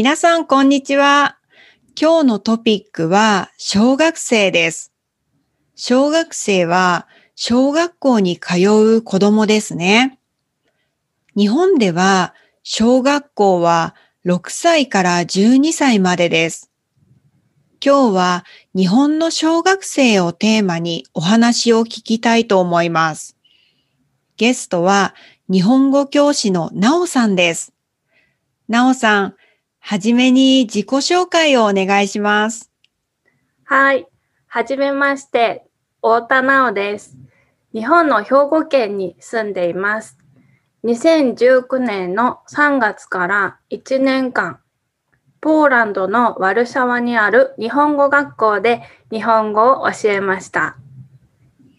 皆さん、こんにちは。今日のトピックは、小学生です。小学生は、小学校に通う子供ですね。日本では、小学校は6歳から12歳までです。今日は日本の小学生をテーマにお話を聞きたいと思います。ゲストは日本語教師のなおさんです。なおさん、はじめに自己紹介をお願いします。はい。はじめまして、太田直です。日本の兵庫県に住んでいます。2019年の3月から1年間、ポーランドのワルシャワにある日本語学校で日本語を教えました。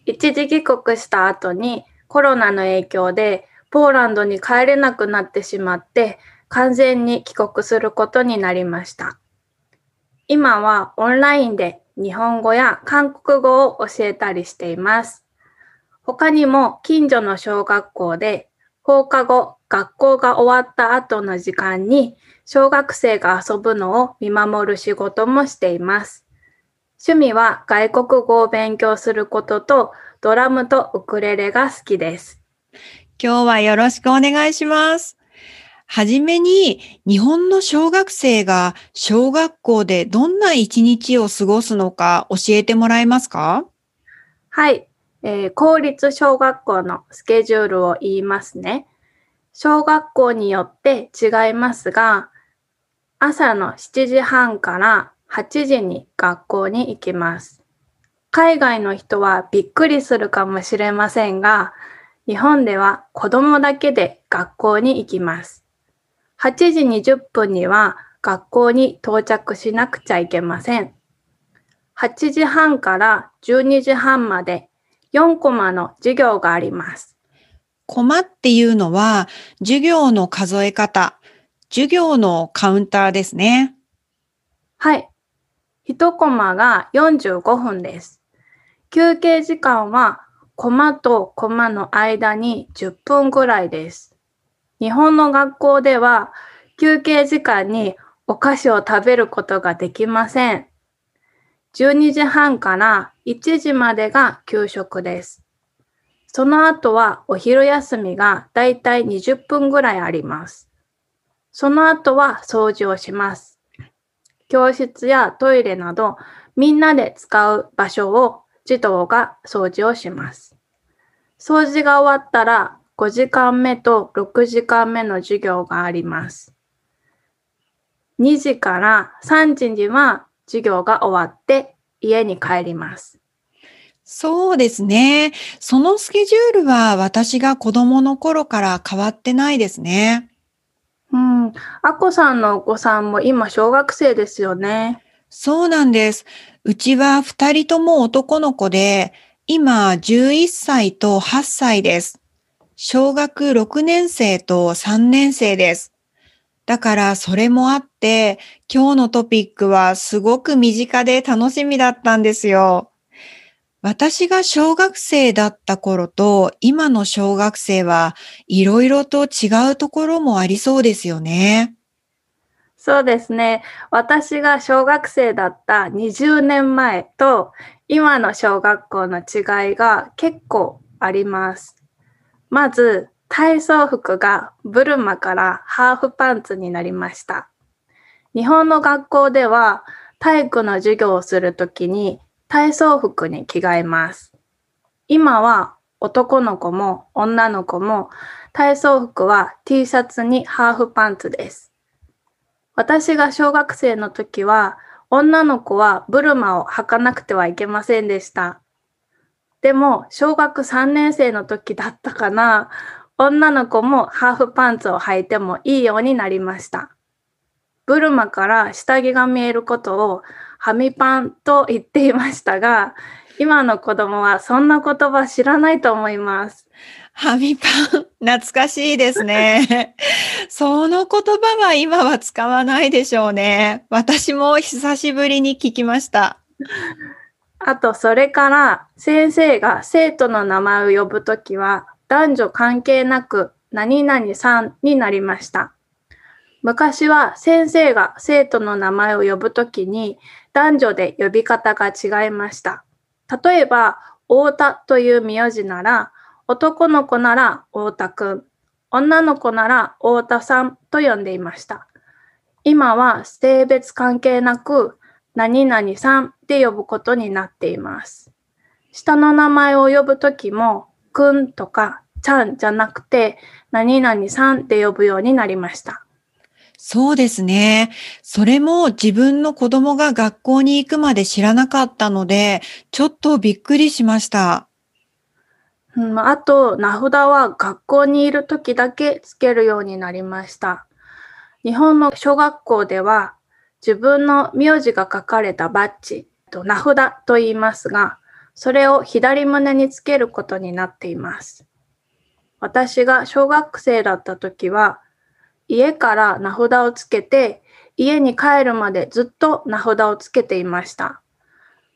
一時帰国した後にコロナの影響でポーランドに帰れなくなってしまって完全に帰国することになりました。今はオンラインで日本語や韓国語を教えたりしています。他にも近所の小学校で放課後学校が終わった後の時間に小学生が遊ぶのを見守る仕事もしています。趣味は外国語を勉強することとドラムとウクレレが好きです。今日はよろしくお願いします。はじめに日本の小学生が小学校でどんな一日を過ごすのか教えてもらえますか？はい、えー公立小学校のスケジュールを言いますね。小学校によって違いますが、朝の7時半から8時に学校に行きます。海外の人はびっくりするかもしれませんが、日本では子供だけで学校に行きます。8時20分には学校に到着しなくちゃいけません。8時半から12時半まで4コマの授業があります。コマっていうのは授業の数え方、授業のカウンターですね。はい。1コマが45分です。休憩時間はコマとコマの間に10分ぐらいです。日本の学校では休憩時間にお菓子を食べることができません。12時半から1時までが給食です。その後はお昼休みがだいたい20分ぐらいあります。その後は掃除をします。教室やトイレなどみんなで使う場所を児童が掃除をします。掃除が終わったら5時間目と6時間目の授業があります。2時から3時には授業が終わって家に帰ります。そうですね。そのスケジュールは私が子供の頃から変わってないですね。うん、あこさんのお子さんも今小学生ですよね。そうなんです。うちは二人とも男の子で、今11歳と8歳です。小学6年生と3年生です。だからそれもあって、今日のトピックはすごく身近で楽しみだったんですよ。私が小学生だった頃と今の小学生はいろいろと違うところもありそうですよね。そうですね。私が小学生だった20年前と今の小学校の違いが結構あります。まず、体操服がブルマからハーフパンツになりました。日本の学校では体育の授業をするときに体操服に着替えます。今は男の子も女の子も体操服は T シャツにハーフパンツです。私が小学生の時は女の子はブルマを履かなくてはいけませんでした。でも小学3年生の時だったかな女の子もハーフパンツを履いてもいいようになりました。ブルマから下着が見えることをハミパンと言っていましたが、今の子供はそんな言葉知らないと思います。ハミパン、懐かしいですね。その言葉は今は使わないでしょうね。私も久しぶりに聞きました。あと、それから先生が生徒の名前を呼ぶときは男女関係なく何々さんになりました。昔は先生が生徒の名前を呼ぶときに男女で呼び方が違いました。例えば、太田という名字なら、男の子なら太田くん、女の子なら太田さんと呼んでいました。今は性別関係なく、何々さんで呼ぶことになっています。下の名前を呼ぶときも、くんとかちゃんじゃなくて、何々さんって呼ぶようになりました。そうですね。それも自分の子供が学校に行くまで知らなかったので、ちょっとびっくりしました。うん、あと、名札は学校にいる時だけつけるようになりました。日本の小学校では、自分の名字が書かれたバッジ、名札と言いますが、それを左胸につけることになっています。私が小学生だった時は、家から名札をつけて、家に帰るまでずっと名札をつけていました。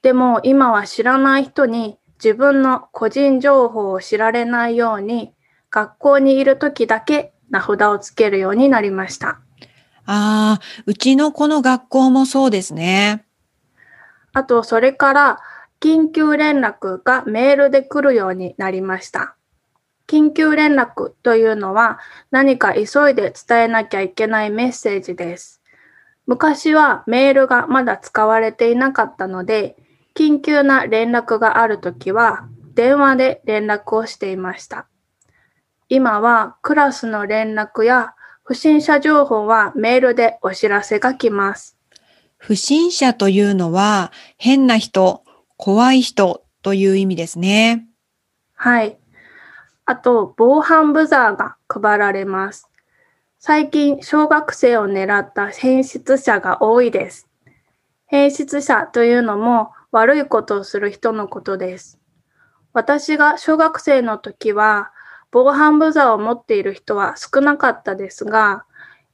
でも今は知らない人に自分の個人情報を知られないように、学校にいる時だけ名札をつけるようになりました。ああ、うちの子の学校もそうですね。あと、それから緊急連絡がメールで来るようになりました。緊急連絡というのは何か急いで伝えなきゃいけないメッセージです。昔はメールがまだ使われていなかったので、緊急な連絡があるときは電話で連絡をしていました。今はクラスの連絡や不審者情報はメールでお知らせが来ます。不審者というのは変な人、怖い人という意味ですね。はい。あと、防犯ブザーが配られます。最近、小学生を狙った変質者が多いです。変質者というのも悪いことをする人のことです。私が小学生の時は、防犯ブザーを持っている人は少なかったですが、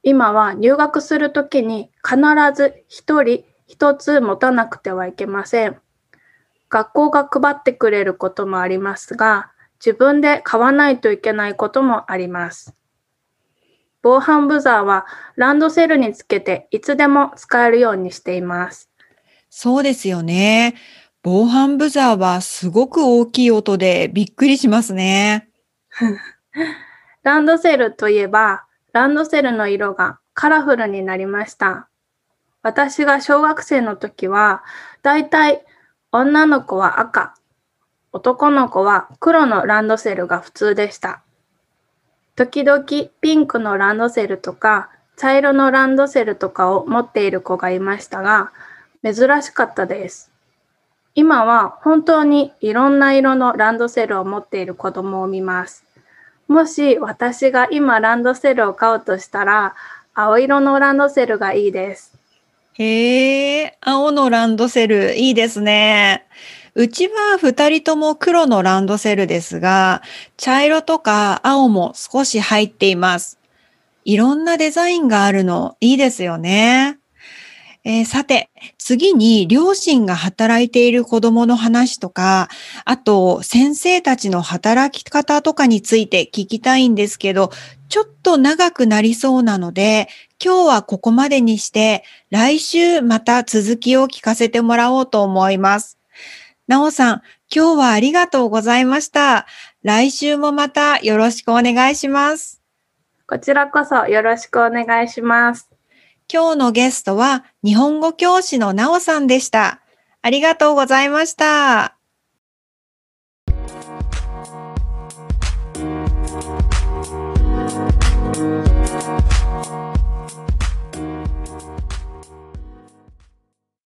今は入学するときに必ず一人一つ持たなくてはいけません。学校が配ってくれることもありますが、自分で買わないといけないこともあります。防犯ブザーはランドセルにつけていつでも使えるようにしています。そうですよね。防犯ブザーはすごく大きい音でびっくりしますね。ランドセルといえば、ランドセルの色がカラフルになりました。私が小学生の時は、だいたい女の子は赤、男の子は黒のランドセルが普通でした。時々ピンクのランドセルとか茶色のランドセルとかを持っている子がいましたが、珍しかったです。今は本当にいろんな色のランドセルを持っている子供を見ます。もし私が今ランドセルを買おうとしたら、青色のランドセルがいいです。へえ、青のランドセルいいですね。うちは二人とも黒のランドセルですが、茶色とか青も少し入っています。いろんなデザインがあるのいいですよね。えー、さて、次に両親が働いている子供の話とか、あと先生たちの働き方とかについて聞きたいんですけど、ちょっと長くなりそうなので、今日はここまでにして、来週また続きを聞かせてもらおうと思います。なおさん、今日はありがとうございました。来週もまたよろしくお願いします。こちらこそよろしくお願いします。今日のゲストは日本語教師のなおさんでした。ありがとうございました。